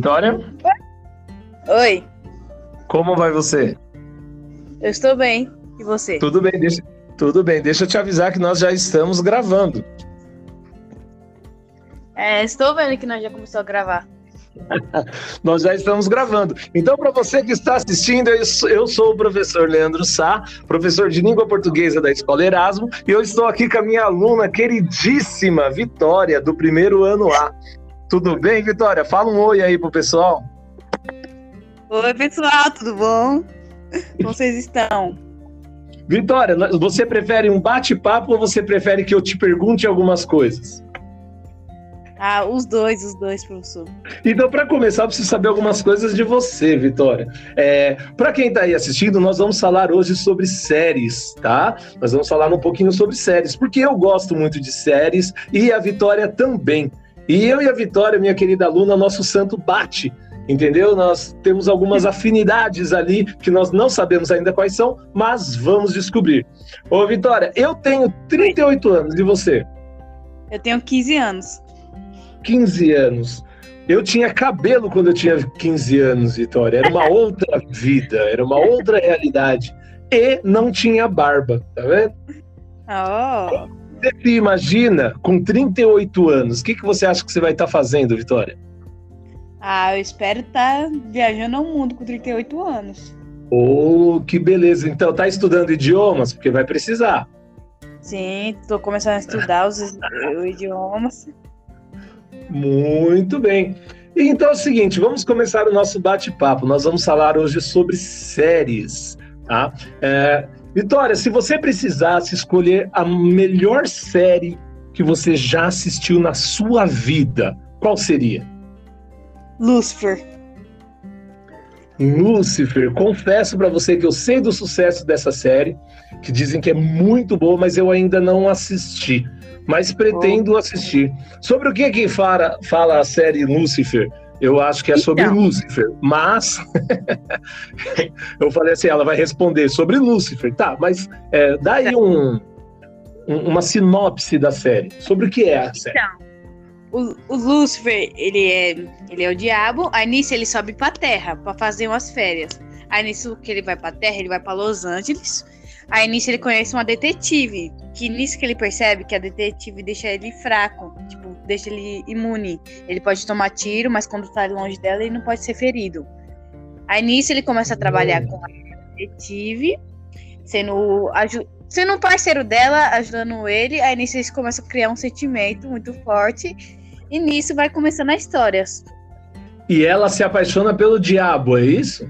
Vitória? Oi, Como vai você? eu estou bem. E você? Tudo bem, deixa, tudo bem. Deixa eu te avisar que nós já estamos gravando. É, estou vendo que nós já começou a gravar. Nós já estamos gravando. Então, para você que está assistindo, eu sou- eu sou o professor Leandro Sá, professor de língua portuguesa da Escola Erasmo, e eu estou aqui com a minha aluna queridíssima Vitória, do primeiro ano A. Tudo bem, Vitória? Fala um oi aí pro pessoal. Oi, pessoal, tudo bom? Como vocês estão? Vitória, você prefere um bate-papo ou você prefere que eu te pergunte algumas coisas? Ah, os dois, os dois, professor. Então, para começar, eu preciso saber algumas coisas de você, Vitória. É, para quem está aí assistindo, nós vamos falar hoje sobre séries, tá? Nós vamos falar um pouquinho sobre séries, porque eu gosto muito de séries e a Vitória também. E eu e a Vitória, minha querida aluna, nosso santo bate, entendeu? Nós temos algumas afinidades ali que nós não sabemos ainda quais são, mas vamos descobrir. Ô, Vitória, eu tenho 38 anos e você? Eu tenho 15 anos. 15 anos. Eu tinha cabelo quando eu tinha 15 anos, Vitória. Era uma outra vida, era uma outra realidade. E não tinha barba, tá vendo? Oh, Você se imagina com 38 anos, o que, que você acha que você vai estar fazendo, Vitória? ah, eu espero estar viajando ao mundo com 38 anos. Oh, que beleza. Então, tá estudando idiomas? Porque vai precisar. Sim, estou começando a estudar os, idiomas. Muito bem. Então é o seguinte, vamos começar o nosso bate-papo. Nós vamos falar hoje sobre séries, tá? É, Vitória, se você precisasse escolher a melhor série que você já assistiu na sua vida, qual seria? Lucifer. Lucifer. Confesso pra você que eu sei do sucesso dessa série, que dizem que é muito boa, mas eu ainda não assisti. Mas pretendo assistir. Sobre o que que fala, fala a série Lucifer? Eu acho que é sobre Então. Lucifer, mas eu falei assim, ela vai responder sobre Lucifer, tá? Mas é, dá aí um, um- uma sinopse da série. Sobre o que é a série? Então, o, o Lucifer, ele é, ele é o diabo. Aí nisso ele sobe pra terra pra fazer umas férias. Aí nisso que ele vai pra terra, ele vai pra Los Angeles. Aí nisso ele conhece uma detetive. Que nisso que ele percebe que a detetive deixa ele fraco. Tipo, deixa ele imune. Ele pode tomar tiro, mas quando tá longe dela, ele não pode ser ferido. Aí nisso ele começa a trabalhar com a detetive, sendo, sendo um parceiro dela, ajudando ele. Aí nisso eles começam a criar um sentimento muito forte. E nisso vai começando a história. E ela se apaixona pelo diabo, é isso?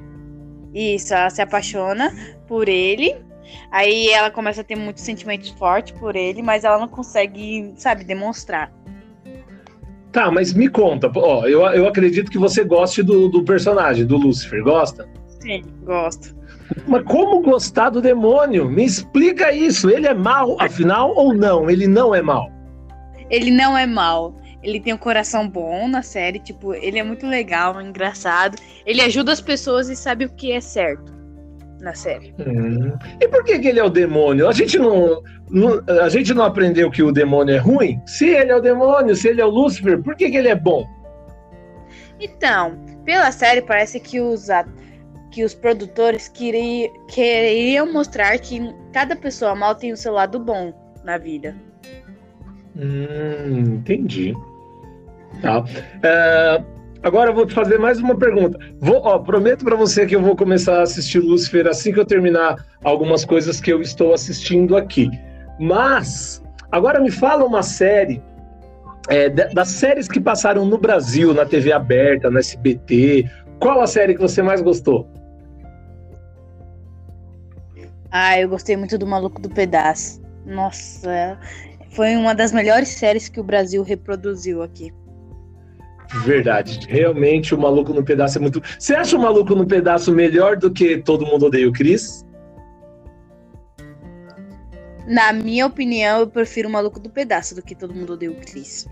Isso, ela se apaixona por ele. Aí ela começa a ter muitos sentimentos fortes por ele, mas ela não consegue, sabe, demonstrar. Tá, mas me conta, ó, eu, eu acredito que você goste do, do personagem, do Lucifer, gosta? Sim, gosto. Mas como gostar do demônio? Me explica isso. Ele é mal, afinal, ou não? Ele não é mal. Ele não é mal. Ele tem um coração bom na série, tipo, ele é muito legal, engraçado. Ele ajuda as pessoas e sabe o que é certo na série. Hum. E por que, que ele é o demônio? A gente não, não- a gente não aprendeu que o demônio é ruim? Se ele é o demônio, se ele é o Lúcifer, por que, que ele é bom? Então, pela série parece que os que os produtores queri- queriam mostrar que cada pessoa mal tem o seu lado bom na vida. Hum, entendi. Tá. É, agora eu vou te fazer mais uma pergunta. Vou, ó, prometo para você que eu vou começar a assistir Lúcifer assim que eu terminar algumas coisas que eu estou assistindo aqui. Mas agora me fala uma série é, da- das séries que passaram no Brasil, na TV aberta, no SBT. Qual a série que você mais gostou? Ah, eu gostei muito do Maluco do Pedaço. Nossa, foi uma das melhores séries que o Brasil reproduziu aqui. Verdade. Realmente o Maluco no Pedaço é muito. Você acha o Maluco no Pedaço melhor do que Todo Mundo Odeia o Chris? Na minha opinião, eu prefiro o Maluco do Pedaço do que todo mundo odeia o Chris.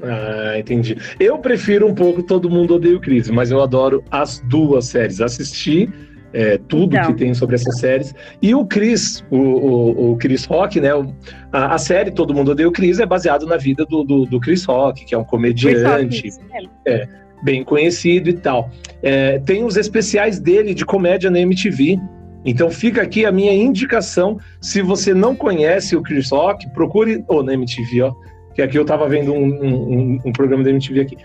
Ah, entendi. Eu prefiro um pouco Todo Mundo Odeia o Chris, mas eu adoro as duas séries. Assisti é, tudo Então. que tem sobre essas séries. E o Chris, o, o, o Chris Rock, né? a, a série Todo Mundo Odeia o Chris é baseado na vida do, do, do Chris Rock, que é um comediante. Mesmo. bem conhecido e tal. É, tem os especiais dele de comédia na MTV. Então fica aqui a minha indicação. Se você não conhece o Chris Rock, procure. Ou oh, na MTV, ó. Que aqui eu tava vendo um, um, um programa da MTV aqui.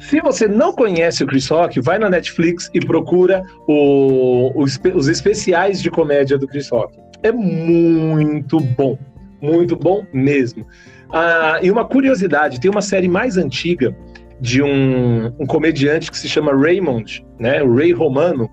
Se você não conhece o Chris Rock, vai na Netflix e procura o, os, os especiais de comédia do Chris Rock. É muito bom. Muito bom mesmo. Ah, e uma curiosidade: tem uma série mais antiga de um, um comediante que se chama Raymond, né? O Ray Romano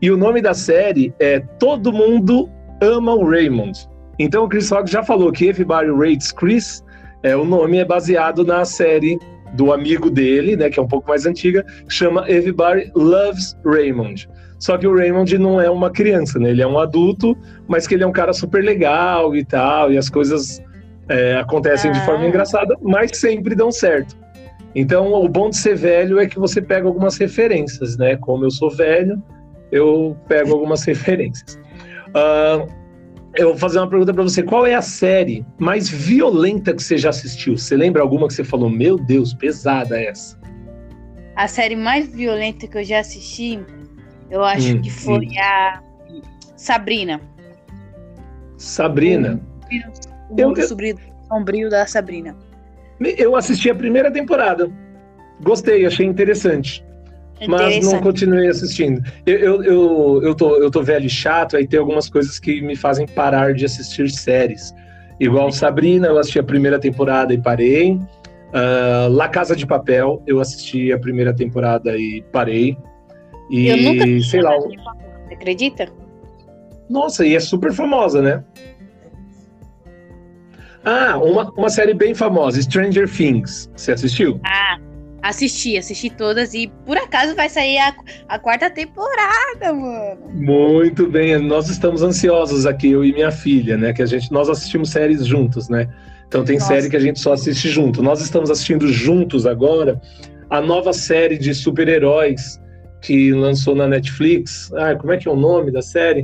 e o nome da série é Todo Mundo Ama o Raymond. Então o Chris Rock já falou que Everybody Rates Chris, é, o nome é baseado na série do amigo dele, né, que é um pouco mais antiga, chama Everybody Loves Raymond. Só que o Raymond não é uma criança, né? Ele é um adulto, mas que ele é um cara super legal e tal, e as coisas é, acontecem ah. de forma engraçada, mas sempre dão certo. Então, o bom de ser velho é que você pega algumas referências, né? Como eu sou velho, eu pego algumas referências. Uh, eu vou fazer uma pergunta para você. Qual é a série mais violenta que você já assistiu? Você lembra alguma que você falou, meu Deus, pesada essa? A série mais violenta que eu já assisti, eu acho hum, que foi hum. a Sabrina. Sabrina. O, o eu, sombrio, sombrio da Sabrina. Eu assisti a primeira temporada. Gostei, achei interessante mas não continuei assistindo. Eu, eu, eu, eu, tô, eu tô velho e chato, aí tem algumas coisas que me fazem parar de assistir séries. Igual Sabrina, eu assisti a primeira temporada e parei. Uh, La Casa de Papel, eu assisti a primeira temporada e parei. E, eu nunca sei lá. Você acredita? Nossa, e é super famosa, né? Ah, uma, uma série bem famosa, Stranger Things. Você assistiu? Ah, Assisti, assisti todas e por acaso vai sair a, a quarta temporada, mano. Muito bem, nós estamos ansiosos aqui, eu e minha filha, né? Que a gente, nós assistimos séries juntos, né? Então tem Nossa. série que a gente só assiste junto. Nós estamos assistindo juntos agora a nova série de super-heróis que lançou na Netflix. Ah, como é que é o nome da série?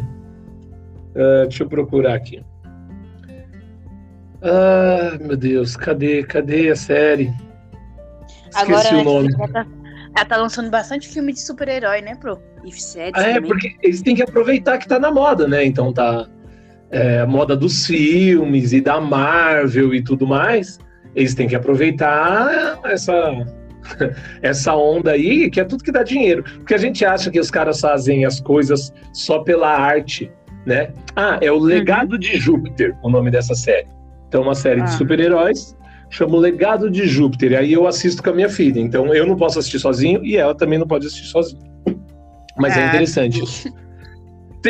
Uh, deixa eu procurar aqui. Ah, meu Deus, cadê, cadê a série? Esqueci Agora, o nome. Ela tá, ela tá lançando bastante filme de super-herói, né, Pro? E séries ah, É, porque eles têm que aproveitar que tá na moda, né? Então tá é, a moda dos filmes e da Marvel e tudo mais. Eles têm que aproveitar essa, essa onda aí, que é tudo que dá dinheiro. Porque a gente acha que os caras fazem as coisas só pela arte, né? Ah, é o Legado uhum. de Júpiter, o nome dessa série. Então, uma série ah. de super-heróis chama O Legado de Júpiter. E aí eu assisto com a minha filha. Então eu não posso assistir sozinho e ela também não pode assistir sozinha. Mas é, é interessante.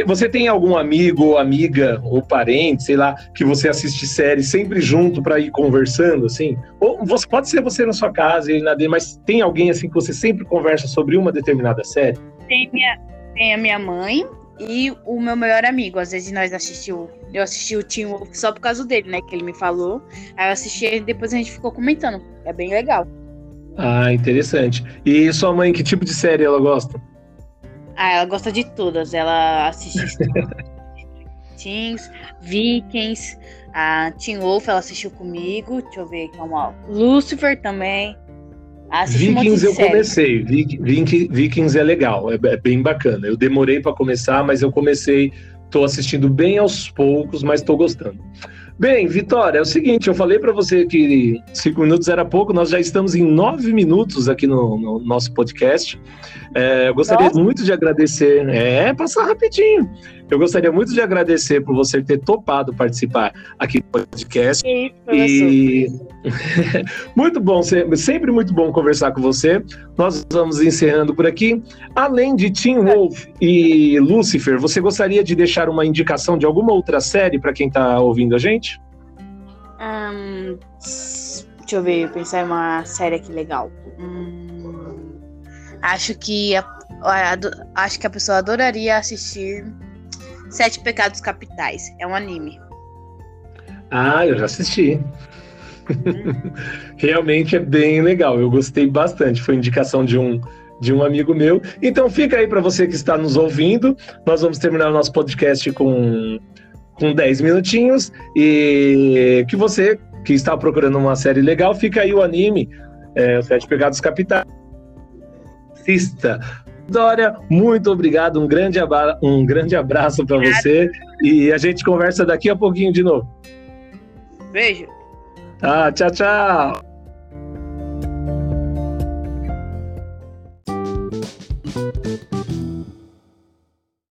Você tem algum amigo ou amiga ou parente, sei lá, que você assiste série sempre junto para ir conversando, assim? Ou você, pode ser você na sua casa e nada, mas tem alguém assim que você sempre conversa sobre uma determinada série? Tem, minha, tem a minha mãe, e o meu melhor amigo. Às vezes nós assistiu, eu assisti o Team Wolf só por causa dele, né? Que ele me falou. Aí eu assisti e depois a gente ficou comentando. É bem legal. Ah, interessante. E sua mãe, que tipo de série ela gosta? Ah, ela gosta de todas. Ela assiste Teens, Vikings, a Teen Wolf, ela assistiu comigo. Deixa eu ver, calma. Lucifer também. Vikings um eu comecei. Vikings é legal, é, é bem bacana. Eu demorei para começar, mas eu comecei, estou assistindo bem aos poucos, mas estou gostando. Bem, Vitória, é o seguinte, eu falei para você que cinco minutos era pouco, nós já estamos em nove minutos aqui no, no nosso podcast. É, eu gostaria Nossa. muito de agradecer. É, passar rapidinho. Eu gostaria muito de agradecer por você ter topado participar aqui do podcast. Isso, e muito bom, sempre muito bom conversar com você. Nós vamos encerrando por aqui. Além de Tim Wolf e Lucifer, você gostaria de deixar uma indicação de alguma outra série para quem está ouvindo a gente? Um, deixa eu ver, pensar em uma série aqui legal. Hum, acho que a, a, acho que a pessoa adoraria assistir Sete Pecados Capitais. É um anime. Ah, eu já assisti. Hum. Realmente é bem legal. Eu gostei bastante. Foi indicação de um de um amigo meu. Então fica aí para você que está nos ouvindo. Nós vamos terminar o nosso podcast com com 10 minutinhos e que você que está procurando uma série legal, fica aí o anime, é, Sete Pecados Capitais assista. Dória, muito obrigado, um grande, abra um grande abraço para você e a gente conversa daqui a pouquinho de novo. Beijo. Ah, tchau, tchau.